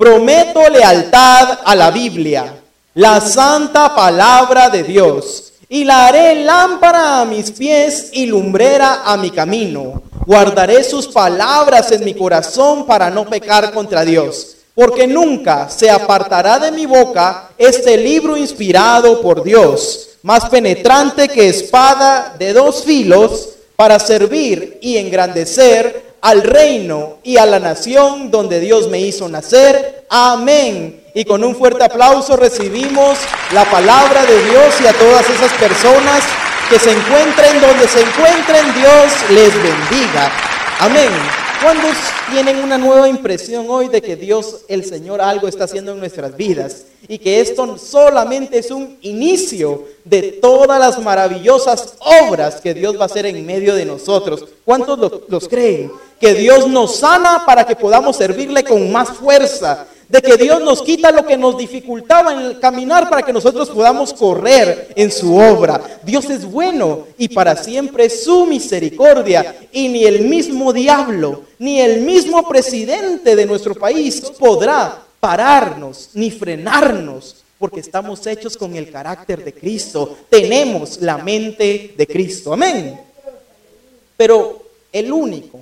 Prometo lealtad a la Biblia, la santa palabra de Dios, y la haré lámpara a mis pies y lumbrera a mi camino. Guardaré sus palabras en mi corazón para no pecar contra Dios, porque nunca se apartará de mi boca este libro inspirado por Dios, más penetrante que espada de dos filos, para servir y engrandecer al reino y a la nación donde Dios me hizo nacer. Amén. Y con un fuerte aplauso recibimos la palabra de Dios y a todas esas personas que se encuentren donde se encuentren, Dios les bendiga. Amén. ¿Cuántos tienen una nueva impresión hoy de que Dios, el Señor, algo está haciendo en nuestras vidas? Y que esto solamente es un inicio de todas las maravillosas obras que Dios va a hacer en medio de nosotros. ¿Cuántos los creen? Que Dios nos sana para que podamos servirle con más fuerza de que Dios nos quita lo que nos dificultaba en caminar para que nosotros podamos correr en su obra. Dios es bueno y para siempre es su misericordia. Y ni el mismo diablo, ni el mismo presidente de nuestro país podrá pararnos ni frenarnos. Porque estamos hechos con el carácter de Cristo. Tenemos la mente de Cristo. Amén. Pero el único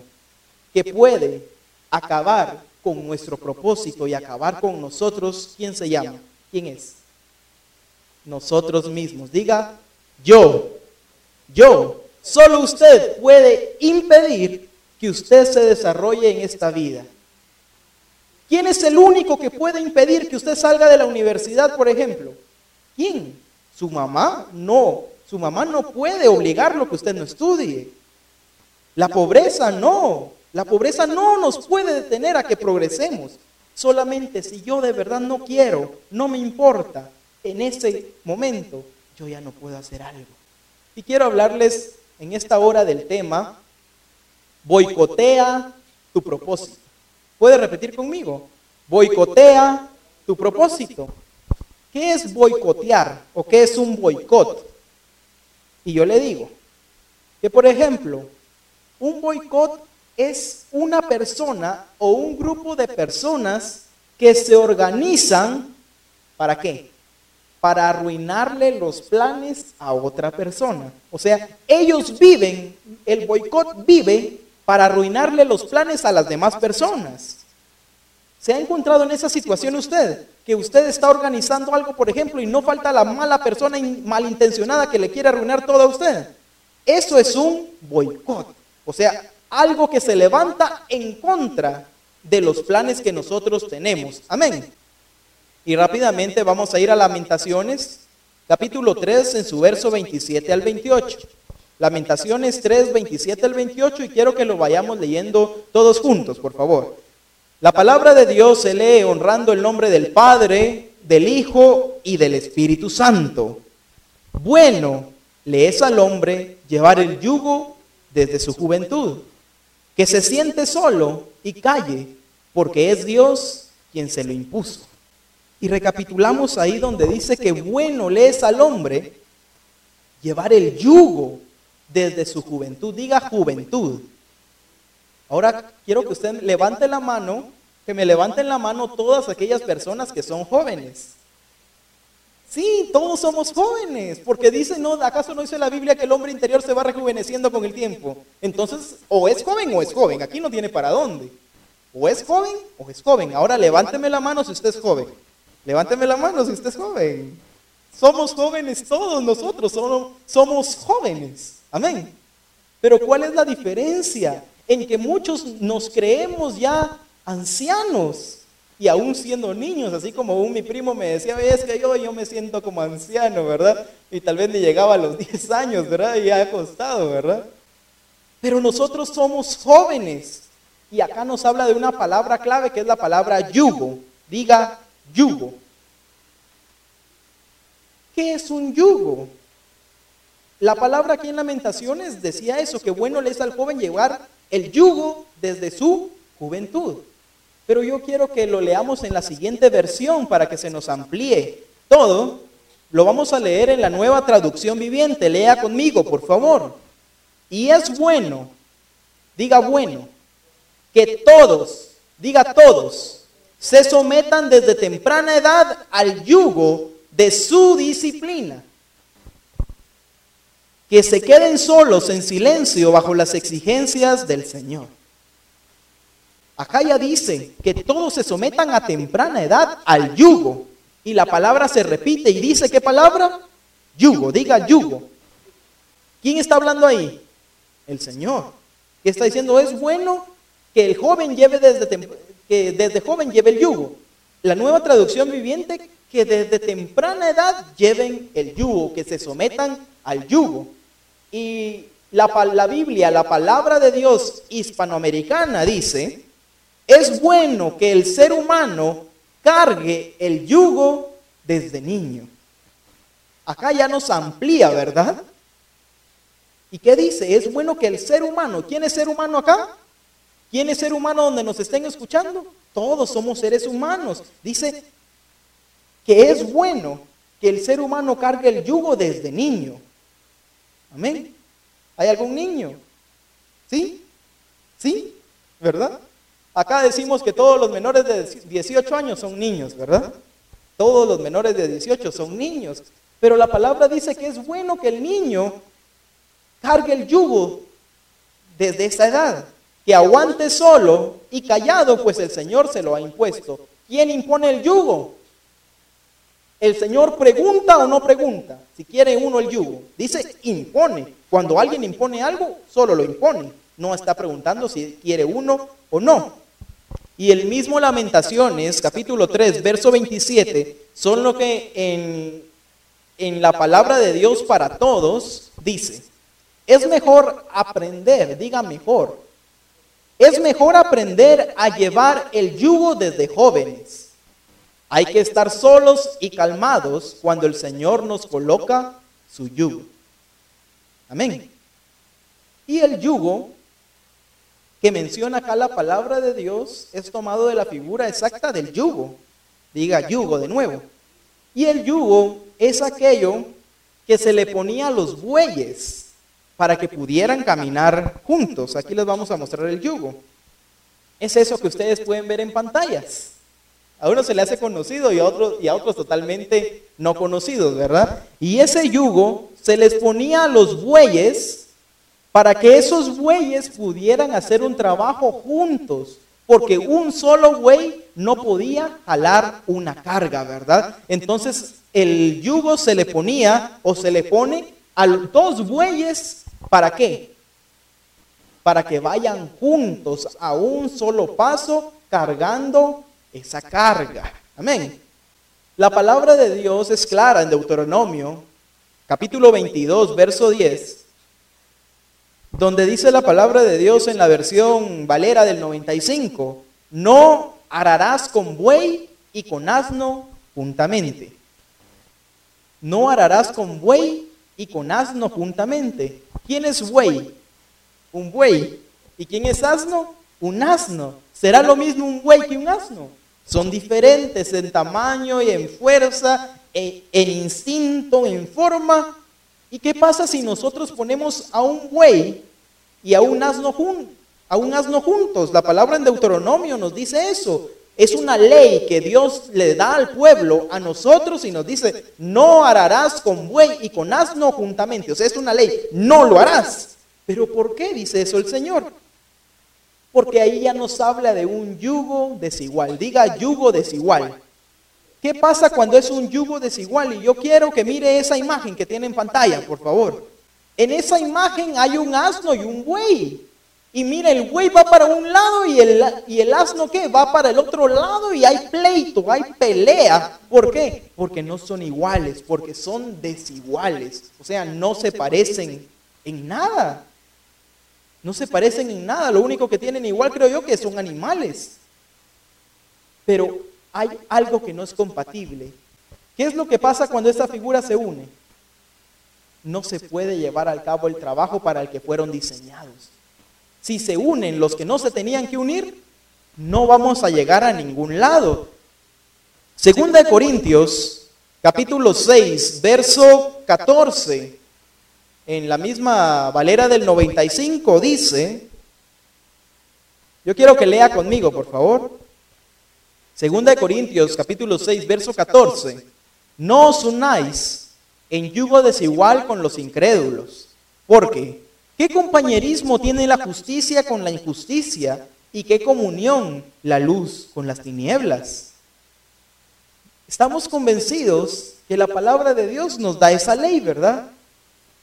que puede acabar con nuestro propósito y acabar con nosotros, ¿quién se llama? ¿Quién es? Nosotros mismos. Diga, yo, yo, solo usted puede impedir que usted se desarrolle en esta vida. ¿Quién es el único que puede impedir que usted salga de la universidad, por ejemplo? ¿Quién? ¿Su mamá? No, su mamá no puede obligarlo que usted no estudie. La pobreza no, la pobreza no nos puede detener a que progresemos. Solamente si yo de verdad no quiero, no me importa, en ese momento yo ya no puedo hacer algo. Y quiero hablarles en esta hora del tema, boicotea tu propósito. ¿Puede repetir conmigo? Boicotea tu propósito. ¿Qué es boicotear o qué es un boicot? Y yo le digo que, por ejemplo, un boicot es una persona o un grupo de personas que se organizan, ¿para qué? Para arruinarle los planes a otra persona. O sea, ellos viven, el boicot vive para arruinarle los planes a las demás personas. ¿Se ha encontrado en esa situación usted? Que usted está organizando algo, por ejemplo, y no falta la mala persona malintencionada que le quiere arruinar todo a usted. Eso es un boicot. O sea, algo que se levanta en contra de los planes que nosotros tenemos. Amén. Y rápidamente vamos a ir a Lamentaciones, capítulo 3, en su verso 27 al 28. Lamentaciones 3, 27 al 28 y quiero que lo vayamos leyendo todos juntos, por favor. La palabra de Dios se lee honrando el nombre del Padre, del Hijo y del Espíritu Santo. Bueno le es al hombre llevar el yugo desde su juventud que se siente solo y calle, porque es Dios quien se lo impuso. Y recapitulamos ahí donde dice que bueno le es al hombre llevar el yugo desde su juventud. Diga juventud. Ahora quiero que usted levante la mano, que me levanten la mano todas aquellas personas que son jóvenes. Sí, todos somos jóvenes, porque dice, no, ¿acaso no dice la Biblia que el hombre interior se va rejuveneciendo con el tiempo? Entonces, o es joven o es joven, aquí no tiene para dónde. O es joven o es joven. Ahora levánteme la mano si usted es joven. Levánteme la mano si usted es joven. Somos jóvenes todos nosotros, somos, somos jóvenes. Amén. Pero ¿cuál es la diferencia? En que muchos nos creemos ya ancianos y aún siendo niños, así como un mi primo me decía, es que yo, yo me siento como anciano, ¿verdad? Y tal vez ni llegaba a los 10 años, ¿verdad? Y ha costado, ¿verdad? Pero nosotros somos jóvenes. Y acá nos habla de una palabra clave que es la palabra yugo. Diga yugo. ¿Qué es un yugo? La palabra aquí en Lamentaciones decía eso, que bueno le es al joven llevar el yugo desde su juventud. Pero yo quiero que lo leamos en la siguiente versión para que se nos amplíe todo. Lo vamos a leer en la nueva traducción viviente. Lea conmigo, por favor. Y es bueno, diga bueno, que todos, diga todos, se sometan desde temprana edad al yugo de su disciplina. Que se queden solos en silencio bajo las exigencias del Señor. Acá ya dice que todos se sometan a temprana edad al yugo. Y la palabra se repite y dice, ¿qué palabra? Yugo, diga yugo. ¿Quién está hablando ahí? El Señor. ¿Qué está diciendo? Es bueno que el joven lleve desde, que desde joven lleve el yugo. La nueva traducción viviente, que desde temprana edad lleven el yugo, que se sometan al yugo. Y la, la Biblia, la palabra de Dios hispanoamericana dice, es bueno que el ser humano cargue el yugo desde niño. Acá ya nos amplía, ¿verdad? ¿Y qué dice? Es bueno que el ser humano, ¿quién es ser humano acá? ¿Quién es ser humano donde nos estén escuchando? Todos somos seres humanos. Dice que es bueno que el ser humano cargue el yugo desde niño. Amén. ¿Hay algún niño? ¿Sí? ¿Sí? ¿Verdad? Acá decimos que todos los menores de 18 años son niños, ¿verdad? Todos los menores de 18 son niños. Pero la palabra dice que es bueno que el niño cargue el yugo desde esa edad, que aguante solo y callado, pues el Señor se lo ha impuesto. ¿Quién impone el yugo? El Señor pregunta o no pregunta si quiere uno el yugo. Dice impone. Cuando alguien impone algo, solo lo impone. No está preguntando si quiere uno o no. Y el mismo Lamentaciones, capítulo 3, verso 27, son lo que en, en la palabra de Dios para todos dice. Es mejor aprender, diga mejor. Es mejor aprender a llevar el yugo desde jóvenes. Hay que estar solos y calmados cuando el Señor nos coloca su yugo. Amén. Y el yugo que menciona acá la palabra de Dios es tomado de la figura exacta del yugo. Diga yugo de nuevo. Y el yugo es aquello que se le ponía a los bueyes para que pudieran caminar juntos. Aquí les vamos a mostrar el yugo. Es eso que ustedes pueden ver en pantallas. A uno se le hace conocido y a otros, totalmente no conocidos, ¿verdad? Y ese yugo se les ponía a los bueyes para que esos bueyes pudieran hacer un trabajo juntos, porque un solo buey no podía jalar una carga, ¿verdad? Entonces el yugo se le ponía o se le pone a dos bueyes, ¿para qué? Para que vayan juntos a un solo paso cargando esa carga. Amén. La palabra de Dios es clara en Deuteronomio, capítulo 22, verso 10 donde dice la palabra de Dios en la versión Valera del 95, no ararás con buey y con asno juntamente. No ararás con buey y con asno juntamente. ¿Quién es buey? Un buey. ¿Y quién es asno? Un asno. ¿Será lo mismo un buey que un asno? Son diferentes en tamaño y en fuerza, en, en instinto, en forma, ¿Y qué pasa si nosotros ponemos a un buey y a un asno, a un asno juntos? La palabra en Deuteronomio nos dice eso. Es una ley que Dios le da al pueblo, a nosotros, y nos dice, no ararás con buey y con asno juntamente. O sea, es una ley, no lo harás. Pero ¿por qué dice eso el Señor? Porque ahí ya nos habla de un yugo desigual. Diga yugo desigual. ¿Qué pasa cuando es un yugo desigual? Y yo quiero que mire esa imagen que tiene en pantalla, por favor. En esa imagen hay un asno y un buey. Y mire, el buey va para un lado y el, y el asno ¿qué? Va para el otro lado y hay pleito, hay pelea. ¿Por qué? Porque no son iguales, porque son desiguales. O sea, no se parecen en nada. No se parecen en nada. Lo único que tienen igual creo yo que son animales. Pero hay algo que no es compatible. ¿Qué es lo que pasa cuando esta figura se une? No se puede llevar al cabo el trabajo para el que fueron diseñados. Si se unen los que no se tenían que unir, no vamos a llegar a ningún lado. Segunda de Corintios, capítulo 6, verso 14, en la misma Valera del 95 dice, yo quiero que lea conmigo, por favor. Segunda de Corintios capítulo 6, verso 14. No os unáis en yugo desigual con los incrédulos. Porque, ¿qué compañerismo tiene la justicia con la injusticia? ¿Y qué comunión la luz con las tinieblas? Estamos convencidos que la palabra de Dios nos da esa ley, ¿verdad?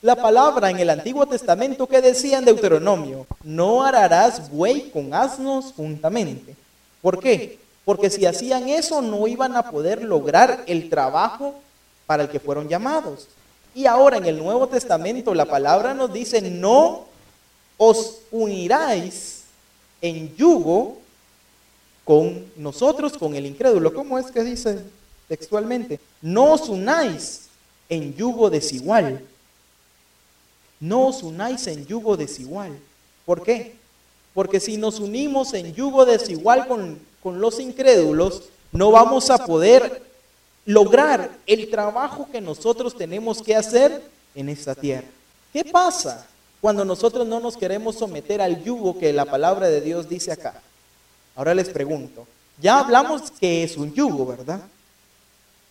La palabra en el Antiguo Testamento que decía en Deuteronomio, no ararás buey con asnos juntamente. ¿Por qué? Porque si hacían eso no iban a poder lograr el trabajo para el que fueron llamados. Y ahora en el Nuevo Testamento la palabra nos dice, no os uniráis en yugo con nosotros, con el incrédulo. ¿Cómo es que dice textualmente? No os unáis en yugo desigual. No os unáis en yugo desigual. ¿Por qué? Porque si nos unimos en yugo desigual con, con los incrédulos, no vamos a poder lograr el trabajo que nosotros tenemos que hacer en esta tierra. ¿Qué pasa cuando nosotros no nos queremos someter al yugo que la palabra de Dios dice acá? Ahora les pregunto, ya hablamos que es un yugo, ¿verdad?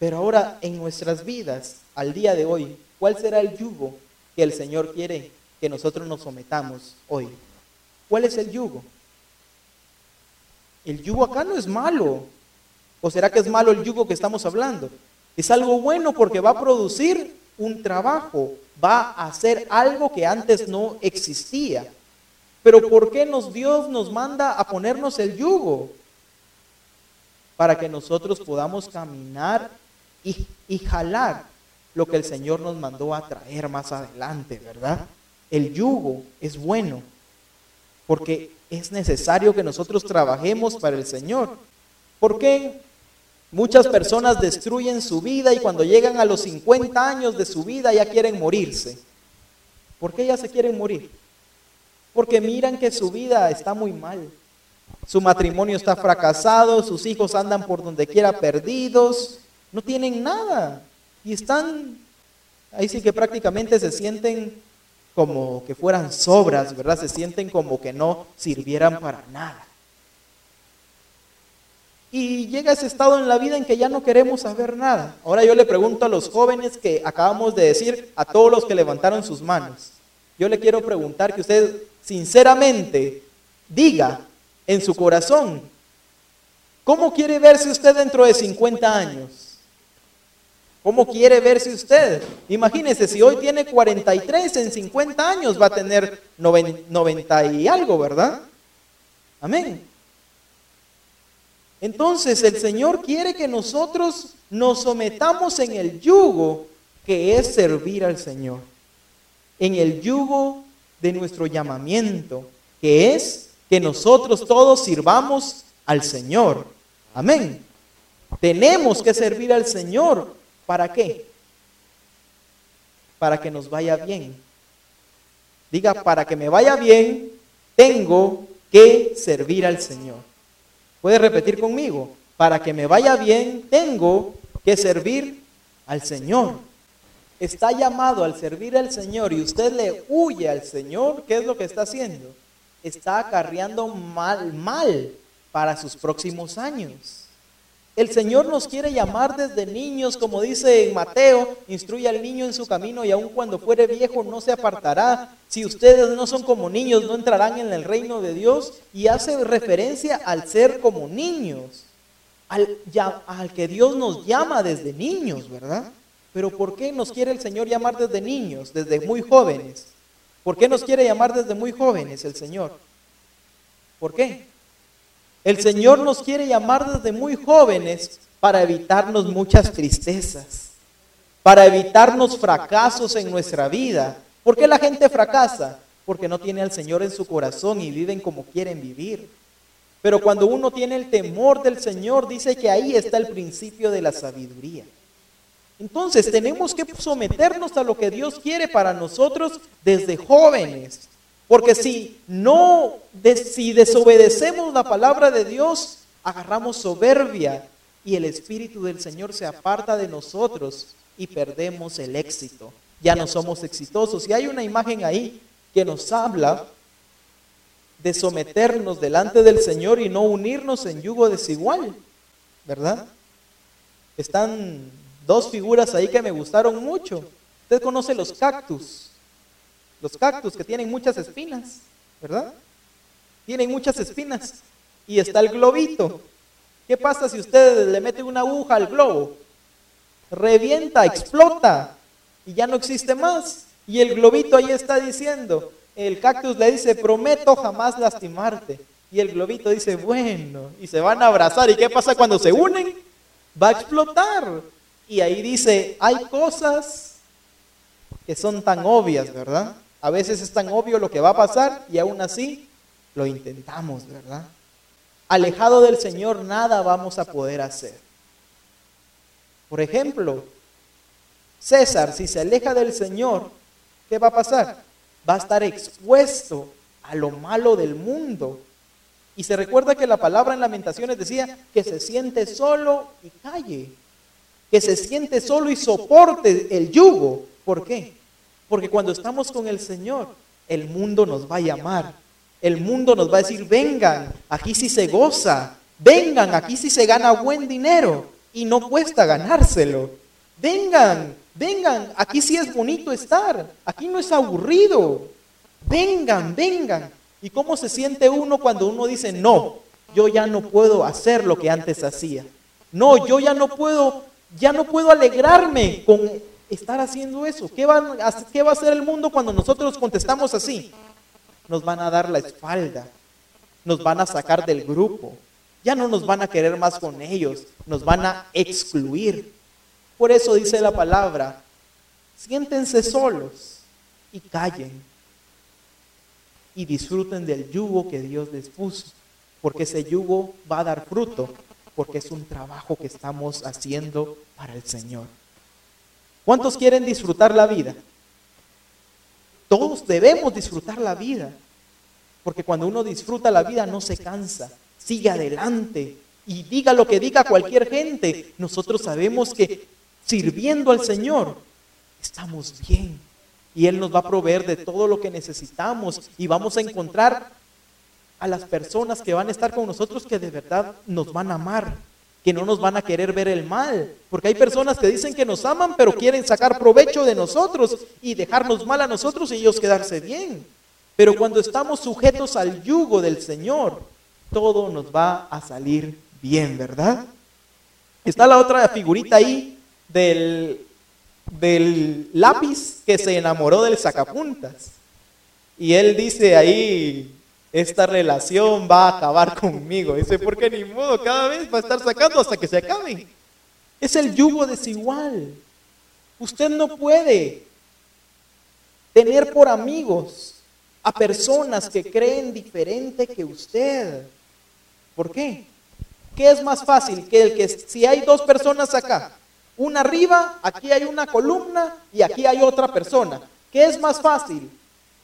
Pero ahora en nuestras vidas, al día de hoy, ¿cuál será el yugo que el Señor quiere que nosotros nos sometamos hoy? ¿Cuál es el yugo? El yugo acá no es malo. ¿O será que es malo el yugo que estamos hablando? Es algo bueno porque va a producir un trabajo, va a hacer algo que antes no existía. Pero ¿por qué nos Dios nos manda a ponernos el yugo? Para que nosotros podamos caminar y, y jalar lo que el Señor nos mandó a traer más adelante, ¿verdad? El yugo es bueno porque es necesario que nosotros trabajemos para el Señor. ¿Por qué muchas personas destruyen su vida y cuando llegan a los 50 años de su vida ya quieren morirse? ¿Por qué ya se quieren morir? Porque miran que su vida está muy mal. Su matrimonio está fracasado, sus hijos andan por donde quiera perdidos, no tienen nada y están, ahí sí que prácticamente se sienten como que fueran sobras, ¿verdad? Se sienten como que no sirvieran para nada. Y llega ese estado en la vida en que ya no queremos saber nada. Ahora yo le pregunto a los jóvenes que acabamos de decir, a todos los que levantaron sus manos, yo le quiero preguntar que usted sinceramente diga en su corazón, ¿cómo quiere verse usted dentro de 50 años? ¿Cómo quiere verse usted? Imagínese, si hoy tiene 43, en 50 años va a tener 90 y algo, ¿verdad? Amén. Entonces el Señor quiere que nosotros nos sometamos en el yugo que es servir al Señor. En el yugo de nuestro llamamiento, que es que nosotros todos sirvamos al Señor. Amén. Tenemos que servir al Señor ¿Para qué? Para que nos vaya bien. Diga, para que me vaya bien, tengo que servir al Señor. ¿Puede repetir conmigo? Para que me vaya bien, tengo que servir al Señor. Está llamado al servir al Señor y usted le huye al Señor, ¿qué es lo que está haciendo? Está acarreando mal, mal para sus próximos años. El Señor nos quiere llamar desde niños, como dice en Mateo, instruye al niño en su camino y aun cuando fuere viejo no se apartará. Si ustedes no son como niños, no entrarán en el reino de Dios. Y hace referencia al ser como niños, al, al que Dios nos llama desde niños, ¿verdad? Pero ¿por qué nos quiere el Señor llamar desde niños, desde muy jóvenes? ¿Por qué nos quiere llamar desde muy jóvenes el Señor? ¿Por qué? El Señor nos quiere llamar desde muy jóvenes para evitarnos muchas tristezas, para evitarnos fracasos en nuestra vida. ¿Por qué la gente fracasa? Porque no tiene al Señor en su corazón y viven como quieren vivir. Pero cuando uno tiene el temor del Señor, dice que ahí está el principio de la sabiduría. Entonces tenemos que someternos a lo que Dios quiere para nosotros desde jóvenes. Porque si no, si desobedecemos la palabra de Dios, agarramos soberbia y el Espíritu del Señor se aparta de nosotros y perdemos el éxito. Ya no somos exitosos. Y hay una imagen ahí que nos habla de someternos delante del Señor y no unirnos en yugo desigual. ¿verdad? Están dos figuras ahí que me gustaron mucho. Usted conoce los cactus, los cactus que tienen muchas espinas, ¿verdad? Tienen muchas espinas. Y está el globito. ¿Qué pasa si usted le mete una aguja al globo? Revienta, explota y ya no existe más. Y el globito ahí está diciendo, el cactus le dice, prometo jamás lastimarte. Y el globito dice, bueno, y se van a abrazar. ¿Y qué pasa cuando se unen? Va a explotar. Y ahí dice, hay cosas que son tan obvias, ¿verdad? A veces es tan obvio lo que va a pasar y aún así lo intentamos, ¿verdad? Alejado del Señor nada vamos a poder hacer. Por ejemplo, César, si se aleja del Señor, ¿qué va a pasar? Va a estar expuesto a lo malo del mundo. Y se recuerda que la palabra en lamentaciones decía que se siente solo y calle, que se siente solo y soporte el yugo. ¿Por qué? Porque cuando estamos con el Señor, el mundo nos va a llamar. El mundo nos va a decir, vengan, aquí sí se goza. Vengan, aquí sí se gana buen dinero. Y no cuesta ganárselo. Vengan, vengan, aquí sí es bonito estar. Aquí no es aburrido. Vengan, vengan. ¿Y cómo se siente uno cuando uno dice, no, yo ya no puedo hacer lo que antes hacía? No, yo ya no puedo, ya no puedo alegrarme con estar haciendo eso. ¿Qué, va a hacer el mundo cuando nosotros contestamos así? Nos van a dar la espalda, nos van a sacar del grupo, ya no nos van a querer más con ellos, nos van a excluir. Por eso dice la palabra, siéntense solos y callen y disfruten del yugo que Dios les puso, porque ese yugo va a dar fruto, porque es un trabajo que estamos haciendo para el Señor. ¿Cuántos quieren disfrutar la vida? Todos debemos disfrutar la vida, porque cuando uno disfruta la vida no se cansa, sigue adelante y diga lo que diga cualquier gente, nosotros sabemos que sirviendo al Señor estamos bien. Y Él nos va a proveer de todo lo que necesitamos y vamos a encontrar a las personas que van a estar con nosotros que de verdad nos van a amar que no nos van a querer ver el mal. Porque hay personas que dicen que nos aman, pero quieren sacar provecho de nosotros y dejarnos mal a nosotros y ellos quedarse bien. Pero cuando estamos sujetos al yugo del Señor, todo nos va a salir bien, ¿verdad? Está la otra figurita ahí del, del lápiz que se enamoró del sacapuntas. Y él dice ahí, esta relación va a acabar conmigo. Dice, porque ni modo, cada vez va a estar sacando hasta que se acabe. Es el yugo desigual. Usted no puede tener por amigos a personas que creen diferente que usted. ¿Por qué? ¿Qué es más fácil? Que el que si hay dos personas acá, una arriba, aquí hay una columna y aquí hay otra persona. ¿Qué es más fácil?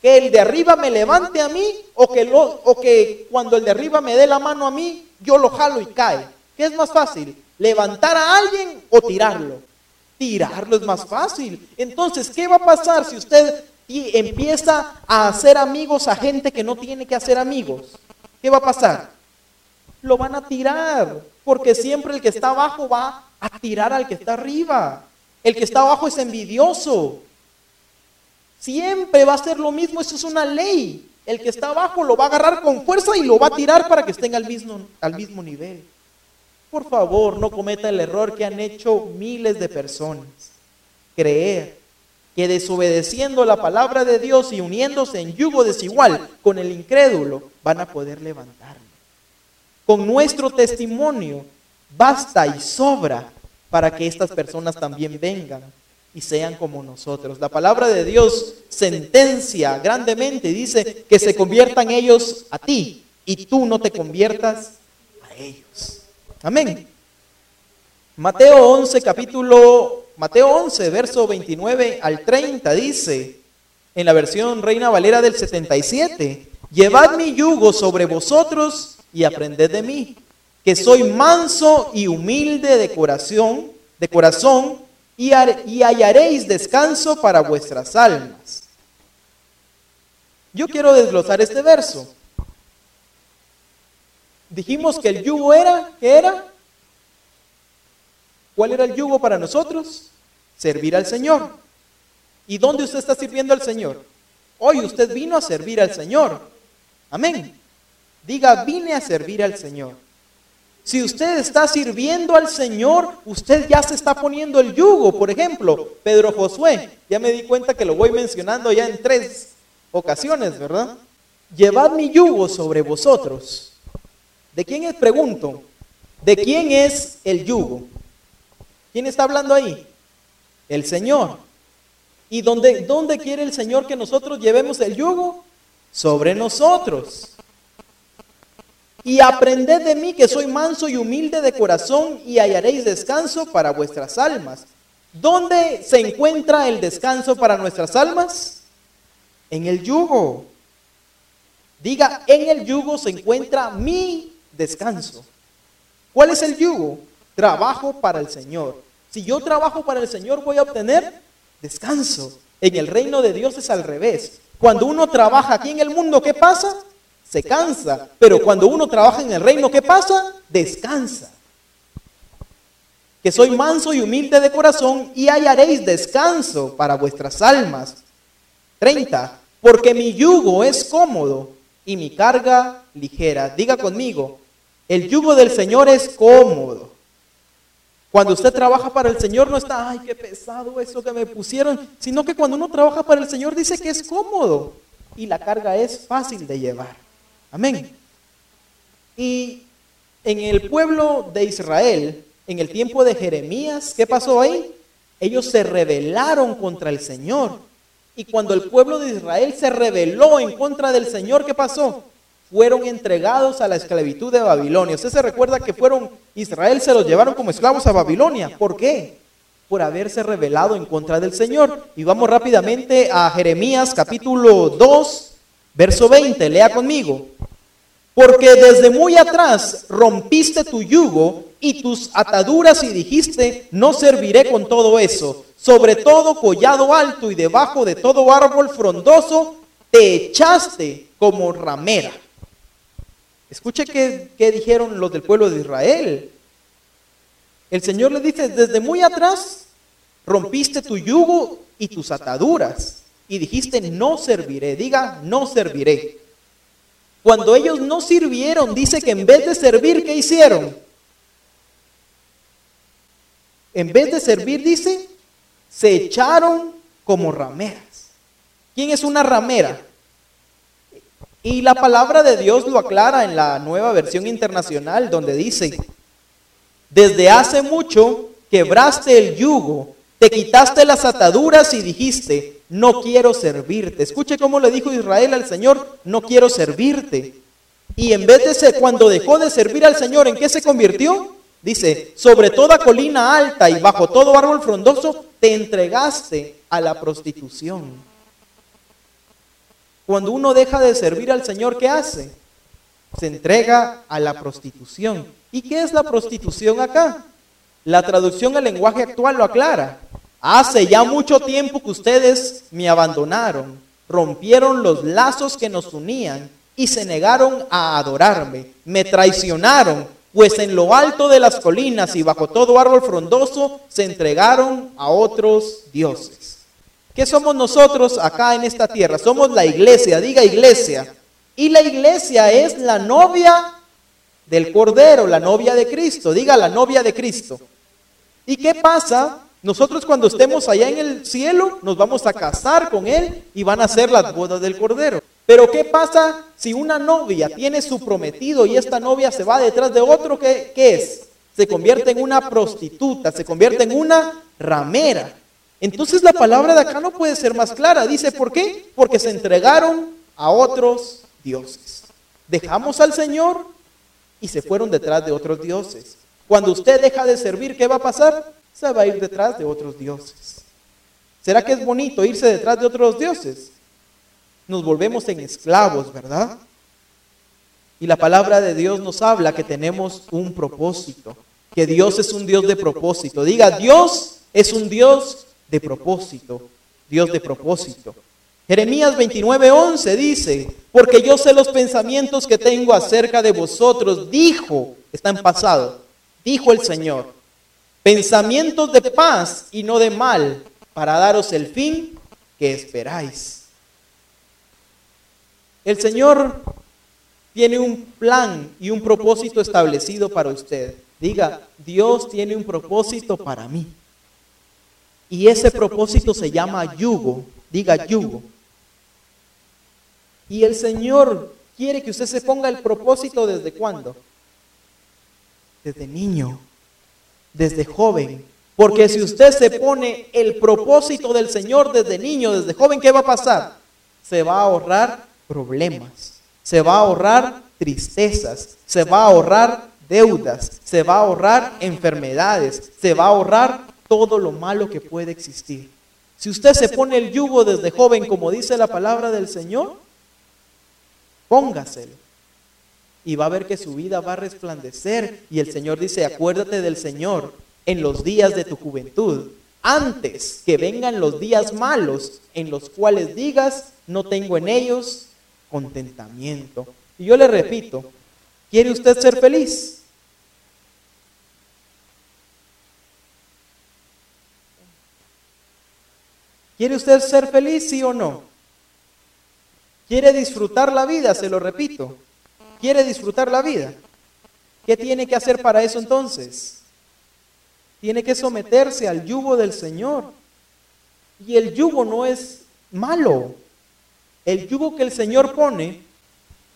Que el de arriba me levante a mí o que, lo, o que cuando el de arriba me dé la mano a mí, yo lo jalo y cae. ¿Qué es más fácil? ¿Levantar a alguien o tirarlo? Tirarlo es más fácil. Entonces, ¿qué va a pasar si usted empieza a hacer amigos a gente que no tiene que hacer amigos? ¿Qué va a pasar? Lo van a tirar, porque siempre el que está abajo va a tirar al que está arriba. El que está abajo es envidioso. Siempre va a ser lo mismo, eso es una ley. El que está abajo lo va a agarrar con fuerza y lo va a tirar para que estén al mismo, al mismo nivel. Por favor, no cometa el error que han hecho miles de personas. Creer que desobedeciendo la palabra de Dios y uniéndose en yugo desigual con el incrédulo, van a poder levantarlo. Con nuestro testimonio basta y sobra para que estas personas también vengan y sean como nosotros. La palabra de Dios sentencia grandemente dice que se conviertan ellos a ti y tú no te conviertas a ellos. Amén. Mateo 11, capítulo, Mateo 11, verso 29 al 30 dice, en la versión Reina Valera del 77, llevad mi yugo sobre vosotros y aprended de mí, que soy manso y humilde de corazón, de corazón, y, hallaréis descanso para vuestras almas. Yo quiero desglosar este verso. Dijimos que el yugo era, ¿qué era? ¿Cuál era el yugo para nosotros? Servir al Señor. ¿Y dónde usted está sirviendo al Señor? Hoy usted vino a servir al Señor. Amén. Diga, vine a servir al Señor. Si usted está sirviendo al Señor, usted ya se está poniendo el yugo. Por ejemplo, Pedro Josué, ya me di cuenta que lo voy mencionando ya en tres ocasiones, ¿verdad? Llevad mi yugo sobre vosotros. ¿De quién es? Pregunto. ¿De quién es el yugo? ¿Quién está hablando ahí? El Señor. ¿Y dónde, dónde quiere el Señor que nosotros llevemos el yugo? Sobre nosotros. Y aprended de mí que soy manso y humilde de corazón y hallaréis descanso para vuestras almas. ¿Dónde se encuentra el descanso para nuestras almas? En el yugo. Diga, en el yugo se encuentra mi descanso. ¿Cuál es el yugo? Trabajo para el Señor. Si yo trabajo para el Señor voy a obtener descanso. En el reino de Dios es al revés. Cuando uno trabaja aquí en el mundo, ¿qué pasa? Se cansa. Pero cuando uno trabaja en el reino, ¿qué pasa? Descansa. Que soy manso y humilde de corazón y hallaréis descanso para vuestras almas. 30. Porque mi yugo es cómodo y mi carga ligera. Diga conmigo, el yugo del Señor es cómodo. Cuando usted trabaja para el Señor no está, ay, qué pesado eso que me pusieron, sino que cuando uno trabaja para el Señor dice que es cómodo y la carga es fácil de llevar. Amén. Y en el pueblo de Israel, en el tiempo de Jeremías, ¿qué pasó ahí? Ellos se rebelaron contra el Señor. Y cuando el pueblo de Israel se rebeló en contra del Señor, ¿qué pasó? fueron entregados a la esclavitud de Babilonia. Usted se recuerda que fueron, Israel se los llevaron como esclavos a Babilonia. ¿Por qué? Por haberse rebelado en contra del Señor. Y vamos rápidamente a Jeremías capítulo 2, verso 20. Lea conmigo. Porque desde muy atrás rompiste tu yugo y tus ataduras y dijiste, no serviré con todo eso. Sobre todo collado alto y debajo de todo árbol frondoso, te echaste como ramera. Escuche qué, dijeron los del pueblo de Israel. El Señor le dice, desde muy atrás rompiste tu yugo y tus ataduras y dijiste, no serviré. Diga, no serviré. Cuando ellos no sirvieron, dice que en vez de servir, ¿qué hicieron? En vez de servir, dice, se echaron como rameras. ¿Quién es una ramera? Y la palabra de Dios lo aclara en la nueva versión internacional, donde dice, desde hace mucho quebraste el yugo, te quitaste las ataduras y dijiste, no quiero servirte. Escuche cómo le dijo Israel al Señor, no quiero servirte. Y en vez de ser, cuando dejó de servir al Señor, ¿en qué se convirtió? Dice, sobre toda colina alta y bajo todo árbol frondoso, te entregaste a la prostitución. Cuando uno deja de servir al Señor, ¿qué hace? Se entrega a la prostitución. ¿Y qué es la prostitución acá? La traducción al lenguaje actual lo aclara. Hace ya mucho tiempo que ustedes me abandonaron, rompieron los lazos que nos unían y se negaron a adorarme. Me traicionaron, pues en lo alto de las colinas y bajo todo árbol frondoso se entregaron a otros dioses. ¿Qué somos nosotros acá en esta tierra? Somos la iglesia, diga iglesia. Y la iglesia es la novia del Cordero, la novia de Cristo, diga la novia de Cristo. ¿Y qué pasa? Nosotros cuando estemos allá en el cielo nos vamos a casar con Él y van a ser las bodas del Cordero. Pero ¿qué pasa si una novia tiene su prometido y esta novia se va detrás de otro? ¿Qué, qué es? Se convierte en una prostituta, se convierte en una ramera. Entonces la palabra de acá no puede ser más clara. Dice, ¿por qué? Porque se entregaron a otros dioses. Dejamos al Señor y se fueron detrás de otros dioses. Cuando usted deja de servir, ¿qué va a pasar? Se va a ir detrás de otros dioses. ¿Será que es bonito irse detrás de otros dioses? Nos volvemos en esclavos, ¿verdad? Y la palabra de Dios nos habla que tenemos un propósito, que Dios es un Dios de propósito. Diga, Dios es un Dios de propósito, Dios de propósito. Jeremías 29:11 dice, porque yo sé los pensamientos que tengo acerca de vosotros, dijo, está en pasado, dijo el Señor, pensamientos de paz y no de mal, para daros el fin que esperáis. El Señor tiene un plan y un propósito establecido para usted. Diga, Dios tiene un propósito para mí. Y ese propósito se llama yugo. Diga yugo. Y el Señor quiere que usted se ponga el propósito desde cuándo? Desde niño, desde joven. Porque si usted se pone el propósito del Señor desde niño, desde joven, ¿qué va a pasar? Se va a ahorrar problemas, se va a ahorrar tristezas, se va a ahorrar deudas, se va a ahorrar enfermedades, se va a ahorrar todo lo malo que puede existir. Si usted se pone el yugo desde joven, como dice la palabra del Señor, póngaselo. Y va a ver que su vida va a resplandecer. Y el Señor dice, acuérdate del Señor en los días de tu juventud, antes que vengan los días malos en los cuales digas, no tengo en ellos contentamiento. Y yo le repito, ¿quiere usted ser feliz? ¿Quiere usted ser feliz, sí o no? ¿Quiere disfrutar la vida? Se lo repito. ¿Quiere disfrutar la vida? ¿Qué tiene que hacer para eso entonces? Tiene que someterse al yugo del Señor. Y el yugo no es malo. El yugo que el Señor pone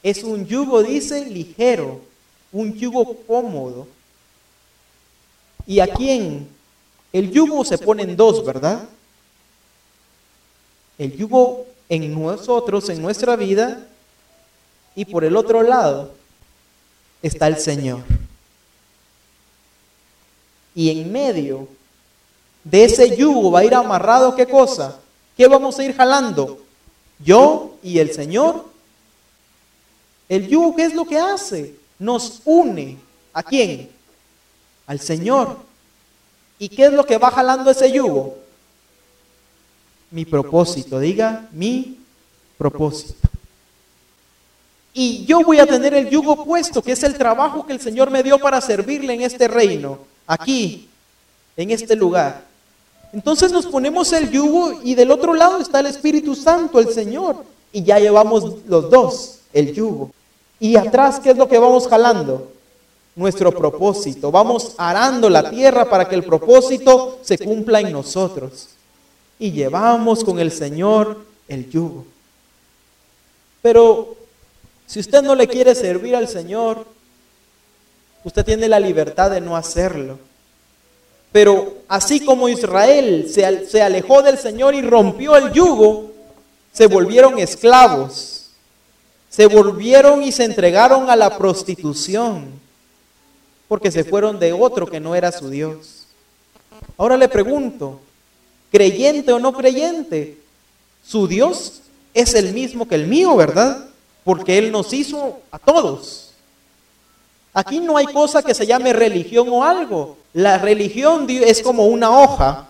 es un yugo, dice, ligero, un yugo cómodo. ¿Y a quién? El yugo se pone en dos, ¿verdad? El yugo en nosotros, en nuestra vida, y por el otro lado está el Señor. Y en medio de ese yugo va a ir amarrado qué cosa? ¿Qué vamos a ir jalando? Yo y el Señor. El yugo, ¿qué es lo que hace? Nos une. ¿A quién? Al Señor. ¿Y qué es lo que va jalando ese yugo? Mi propósito. Diga, mi propósito. Y yo voy a tener el yugo puesto, que es el trabajo que el Señor me dio para servirle en este reino, aquí, en este lugar. Entonces nos ponemos el yugo y del otro lado está el Espíritu Santo, el Señor. Y ya llevamos los dos, el yugo. Y atrás, ¿qué es lo que vamos jalando? Nuestro propósito. Vamos arando la tierra para que el propósito se cumpla en nosotros. Y llevamos con el Señor el yugo. Pero si usted no le quiere servir al Señor, usted tiene la libertad de no hacerlo. Pero así como Israel se, alejó del Señor y rompió el yugo, se volvieron esclavos, se volvieron y se entregaron a la prostitución, porque se fueron de otro que no era su Dios. Ahora le pregunto, creyente o no creyente, su Dios es el mismo que el mío, ¿verdad? Porque Él nos hizo a todos. Aquí no hay cosa que se llame religión o algo. La religión es como una hoja.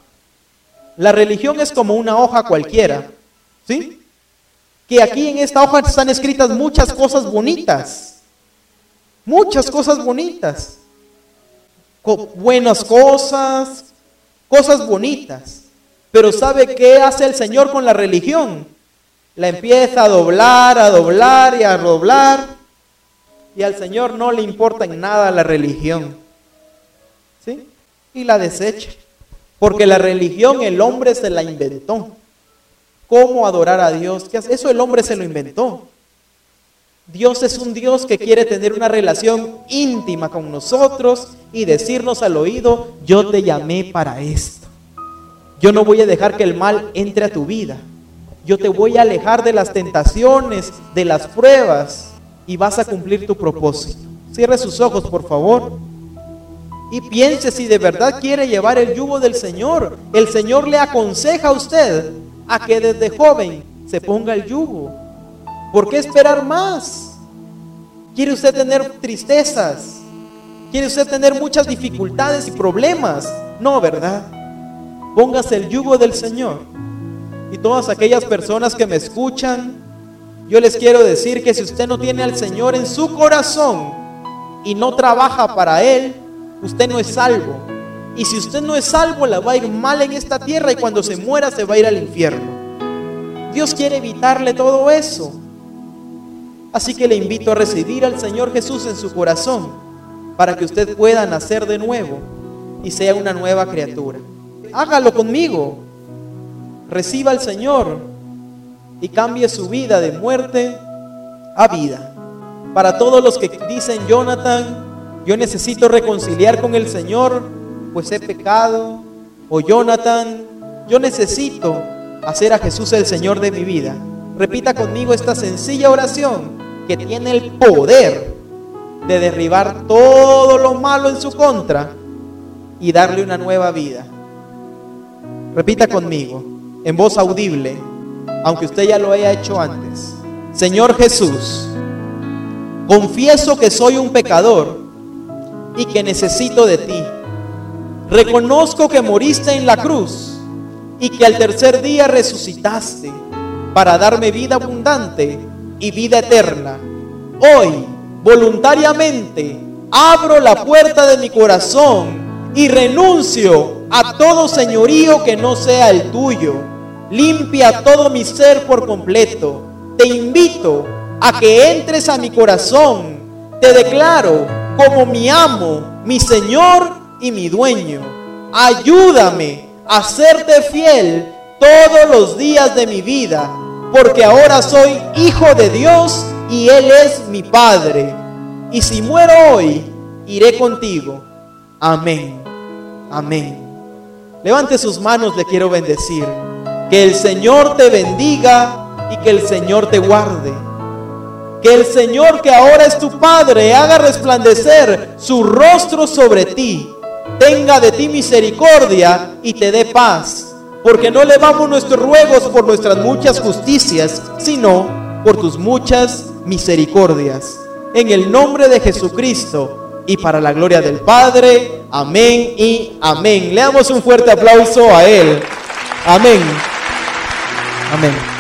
La religión es como una hoja cualquiera. ¿Sí? Que aquí en esta hoja están escritas muchas cosas bonitas. Muchas cosas bonitas. buenas cosas, cosas bonitas. Pero ¿sabe qué hace el Señor con la religión? La empieza a doblar, a doblar y a doblar. Y al Señor no le importa en nada la religión. ¿Sí? Y la desecha. Porque la religión el hombre se la inventó. ¿Cómo adorar a Dios? Eso el hombre se lo inventó. Dios es un Dios que quiere tener una relación íntima con nosotros y decirnos al oído, yo te llamé para esto. Yo no voy a dejar que el mal entre a tu vida. Yo te voy a alejar de las tentaciones, de las pruebas y vas a cumplir tu propósito. Cierre sus ojos, por favor. Y piense si de verdad quiere llevar el yugo del Señor. El Señor le aconseja a usted a que desde joven se ponga el yugo. ¿Por qué esperar más? ¿Quiere usted tener tristezas? ¿Quiere usted tener muchas dificultades y problemas? No, ¿verdad? Póngase el yugo del Señor y todas aquellas personas que me escuchan, yo les quiero decir que si usted no tiene al Señor en su corazón y no trabaja para Él, usted no es salvo. Y si usted no es salvo, la va a ir mal en esta tierra y cuando se muera se va a ir al infierno. Dios quiere evitarle todo eso. Así que le invito a recibir al Señor Jesús en su corazón para que usted pueda nacer de nuevo y sea una nueva criatura. Hágalo conmigo. Reciba al Señor y cambie su vida de muerte a vida. Para todos los que dicen, Jonathan, yo necesito reconciliar con el Señor, pues he pecado. O Jonathan, yo necesito hacer a Jesús el Señor de mi vida. Repita conmigo esta sencilla oración que tiene el poder de derribar todo lo malo en su contra y darle una nueva vida. Repita conmigo, en voz audible, aunque usted ya lo haya hecho antes. Señor Jesús, confieso que soy un pecador y que necesito de ti. Reconozco que moriste en la cruz y que al tercer día resucitaste para darme vida abundante y vida eterna. Hoy, voluntariamente, abro la puerta de mi corazón y renuncio a todo señorío que no sea el tuyo. Limpia todo mi ser por completo. Te invito a que entres a mi corazón. Te declaro como mi amo, mi Señor y mi dueño. Ayúdame a serte fiel todos los días de mi vida, porque ahora soy hijo de Dios y Él es mi Padre. Y si muero hoy, iré contigo. Amén. Amén. Levante sus manos, le quiero bendecir. Que el Señor te bendiga y que el Señor te guarde. Que el Señor que ahora es tu Padre haga resplandecer su rostro sobre ti, tenga de ti misericordia y te dé paz. Porque no elevamos nuestros ruegos por nuestras muchas justicias, sino por tus muchas misericordias. En el nombre de Jesucristo y para la gloria del Padre. Amén y amén. Le damos un fuerte aplauso a Él. Amén. Amén.